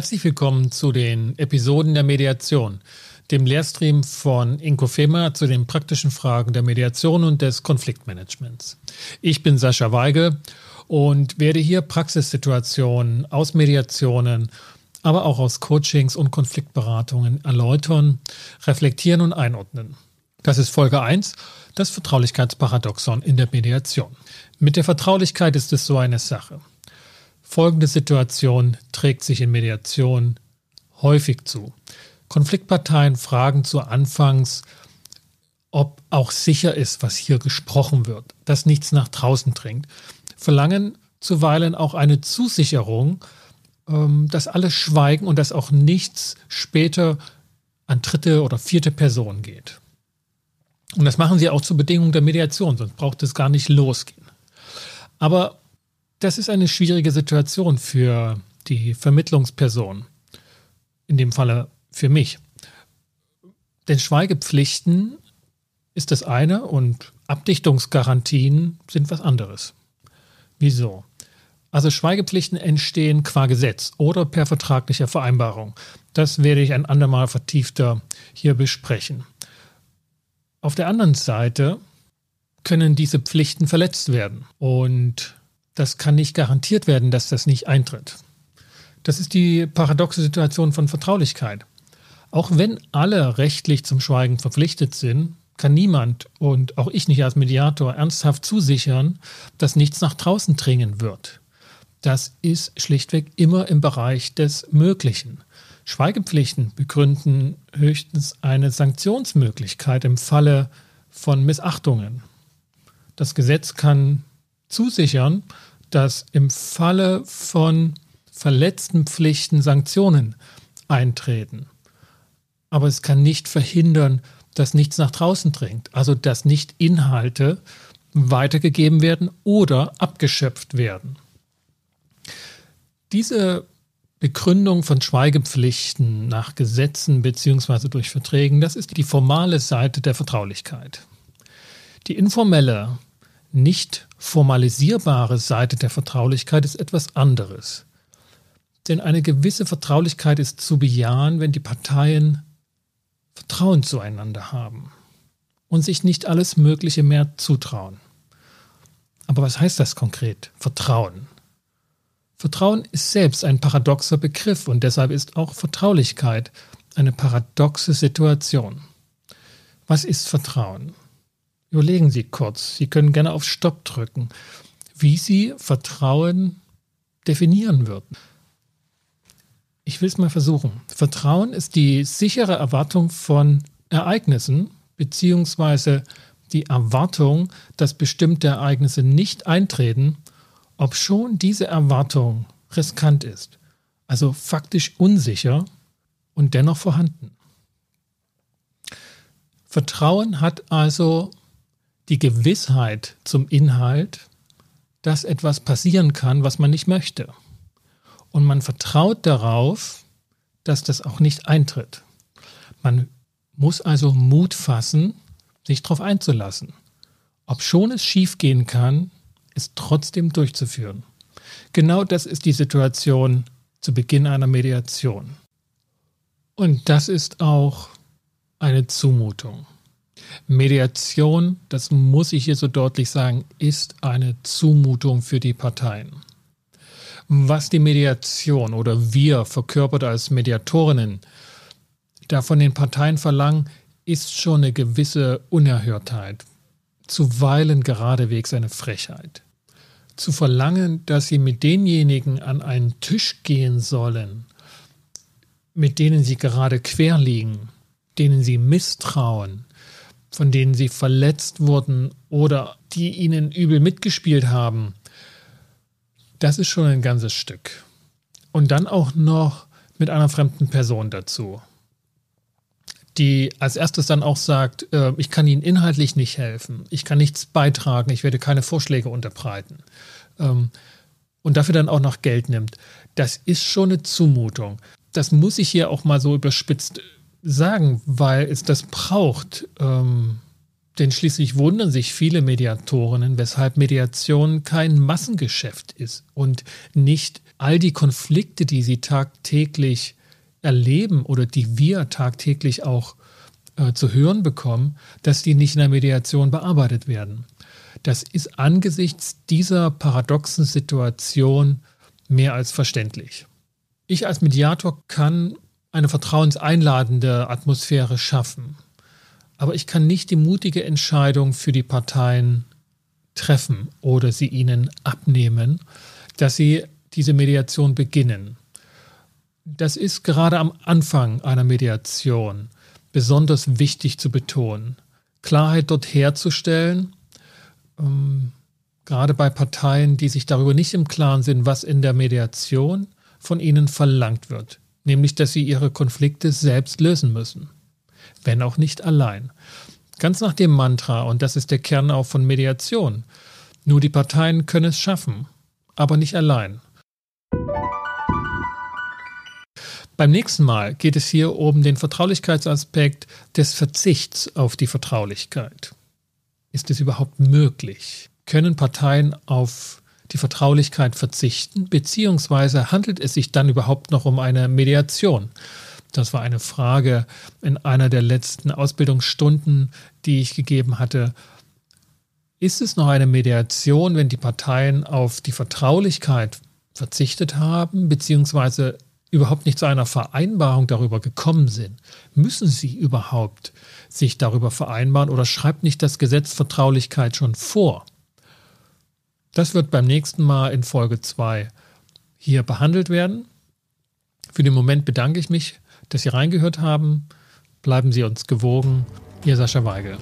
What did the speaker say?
Herzlich willkommen zu den Episoden der Mediation, dem Lehrstream von Inkofema zu den praktischen Fragen der Mediation und des Konfliktmanagements. Ich bin Sascha Weige und werde hier Praxissituationen aus Mediationen, aber auch aus Coachings und Konfliktberatungen erläutern, reflektieren und einordnen. Das ist Folge 1, das Vertraulichkeitsparadoxon in der Mediation. Mit der Vertraulichkeit ist es so eine Sache. Folgende Situation trägt sich in Mediation häufig zu. Konfliktparteien fragen zu Anfangs, ob auch sicher ist, was hier gesprochen wird, dass nichts nach draußen dringt, verlangen zuweilen auch eine Zusicherung, ähm, dass alle schweigen und dass auch nichts später an dritte oder vierte Person geht. Und das machen sie auch zur Bedingung der Mediation, sonst braucht es gar nicht losgehen. Aber das ist eine schwierige Situation für die Vermittlungsperson, in dem Falle für mich. Denn Schweigepflichten ist das eine und Abdichtungsgarantien sind was anderes. Wieso? Also Schweigepflichten entstehen qua Gesetz oder per vertraglicher Vereinbarung. Das werde ich ein andermal vertiefter hier besprechen. Auf der anderen Seite können diese Pflichten verletzt werden und das kann nicht garantiert werden, dass das nicht eintritt. Das ist die paradoxe Situation von Vertraulichkeit. Auch wenn alle rechtlich zum Schweigen verpflichtet sind, kann niemand und auch ich nicht als Mediator ernsthaft zusichern, dass nichts nach draußen dringen wird. Das ist schlichtweg immer im Bereich des Möglichen. Schweigepflichten begründen höchstens eine Sanktionsmöglichkeit im Falle von Missachtungen. Das Gesetz kann zusichern, dass im Falle von verletzten Pflichten Sanktionen eintreten. Aber es kann nicht verhindern, dass nichts nach draußen dringt, also dass nicht Inhalte weitergegeben werden oder abgeschöpft werden. Diese Begründung von Schweigepflichten nach Gesetzen bzw. durch Verträgen, das ist die formale Seite der Vertraulichkeit. Die informelle, nicht formalisierbare Seite der Vertraulichkeit ist etwas anderes. Denn eine gewisse Vertraulichkeit ist zu bejahen, wenn die Parteien Vertrauen zueinander haben und sich nicht alles Mögliche mehr zutrauen. Aber was heißt das konkret? Vertrauen. Vertrauen ist selbst ein paradoxer Begriff und deshalb ist auch Vertraulichkeit eine paradoxe Situation. Was ist Vertrauen? Überlegen Sie kurz, Sie können gerne auf Stopp drücken, wie Sie Vertrauen definieren würden. Ich will es mal versuchen. Vertrauen ist die sichere Erwartung von Ereignissen beziehungsweise die Erwartung, dass bestimmte Ereignisse nicht eintreten ob schon diese Erwartung riskant ist, also faktisch unsicher und dennoch vorhanden. Vertrauen hat also die Gewissheit zum Inhalt, dass etwas passieren kann, was man nicht möchte. Und man vertraut darauf, dass das auch nicht eintritt. Man muss also Mut fassen, sich darauf einzulassen. Ob schon es schiefgehen kann, es trotzdem durchzuführen. Genau das ist die Situation zu Beginn einer Mediation. Und das ist auch eine Zumutung. Mediation, das muss ich hier so deutlich sagen, ist eine Zumutung für die Parteien. Was die Mediation oder wir verkörpert als Mediatorinnen da von den Parteien verlangen, ist schon eine gewisse Unerhörtheit, zuweilen geradewegs eine Frechheit. Zu verlangen, dass sie mit denjenigen an einen Tisch gehen sollen, mit denen sie gerade quer liegen, denen sie misstrauen, von denen sie verletzt wurden oder die ihnen übel mitgespielt haben, das ist schon ein ganzes Stück. Und dann auch noch mit einer fremden Person dazu die als erstes dann auch sagt, äh, ich kann Ihnen inhaltlich nicht helfen, ich kann nichts beitragen, ich werde keine Vorschläge unterbreiten ähm, und dafür dann auch noch Geld nimmt, das ist schon eine Zumutung. Das muss ich hier auch mal so überspitzt sagen, weil es das braucht. Ähm, denn schließlich wundern sich viele Mediatorinnen, weshalb Mediation kein Massengeschäft ist und nicht all die Konflikte, die sie tagtäglich erleben oder die wir tagtäglich auch äh, zu hören bekommen, dass die nicht in der Mediation bearbeitet werden. Das ist angesichts dieser paradoxen Situation mehr als verständlich. Ich als Mediator kann eine vertrauenseinladende Atmosphäre schaffen, aber ich kann nicht die mutige Entscheidung für die Parteien treffen oder sie ihnen abnehmen, dass sie diese Mediation beginnen. Das ist gerade am Anfang einer Mediation besonders wichtig zu betonen. Klarheit dort herzustellen, ähm, gerade bei Parteien, die sich darüber nicht im Klaren sind, was in der Mediation von ihnen verlangt wird, nämlich dass sie ihre Konflikte selbst lösen müssen, wenn auch nicht allein. Ganz nach dem Mantra, und das ist der Kern auch von Mediation, nur die Parteien können es schaffen, aber nicht allein. Beim nächsten Mal geht es hier um den Vertraulichkeitsaspekt des Verzichts auf die Vertraulichkeit. Ist es überhaupt möglich? Können Parteien auf die Vertraulichkeit verzichten, beziehungsweise handelt es sich dann überhaupt noch um eine Mediation? Das war eine Frage in einer der letzten Ausbildungsstunden, die ich gegeben hatte. Ist es noch eine Mediation, wenn die Parteien auf die Vertraulichkeit verzichtet haben, beziehungsweise überhaupt nicht zu einer Vereinbarung darüber gekommen sind, müssen sie überhaupt sich darüber vereinbaren oder schreibt nicht das Gesetz Vertraulichkeit schon vor? Das wird beim nächsten Mal in Folge 2 hier behandelt werden. Für den Moment bedanke ich mich, dass Sie reingehört haben. Bleiben Sie uns gewogen. Ihr Sascha Weigel.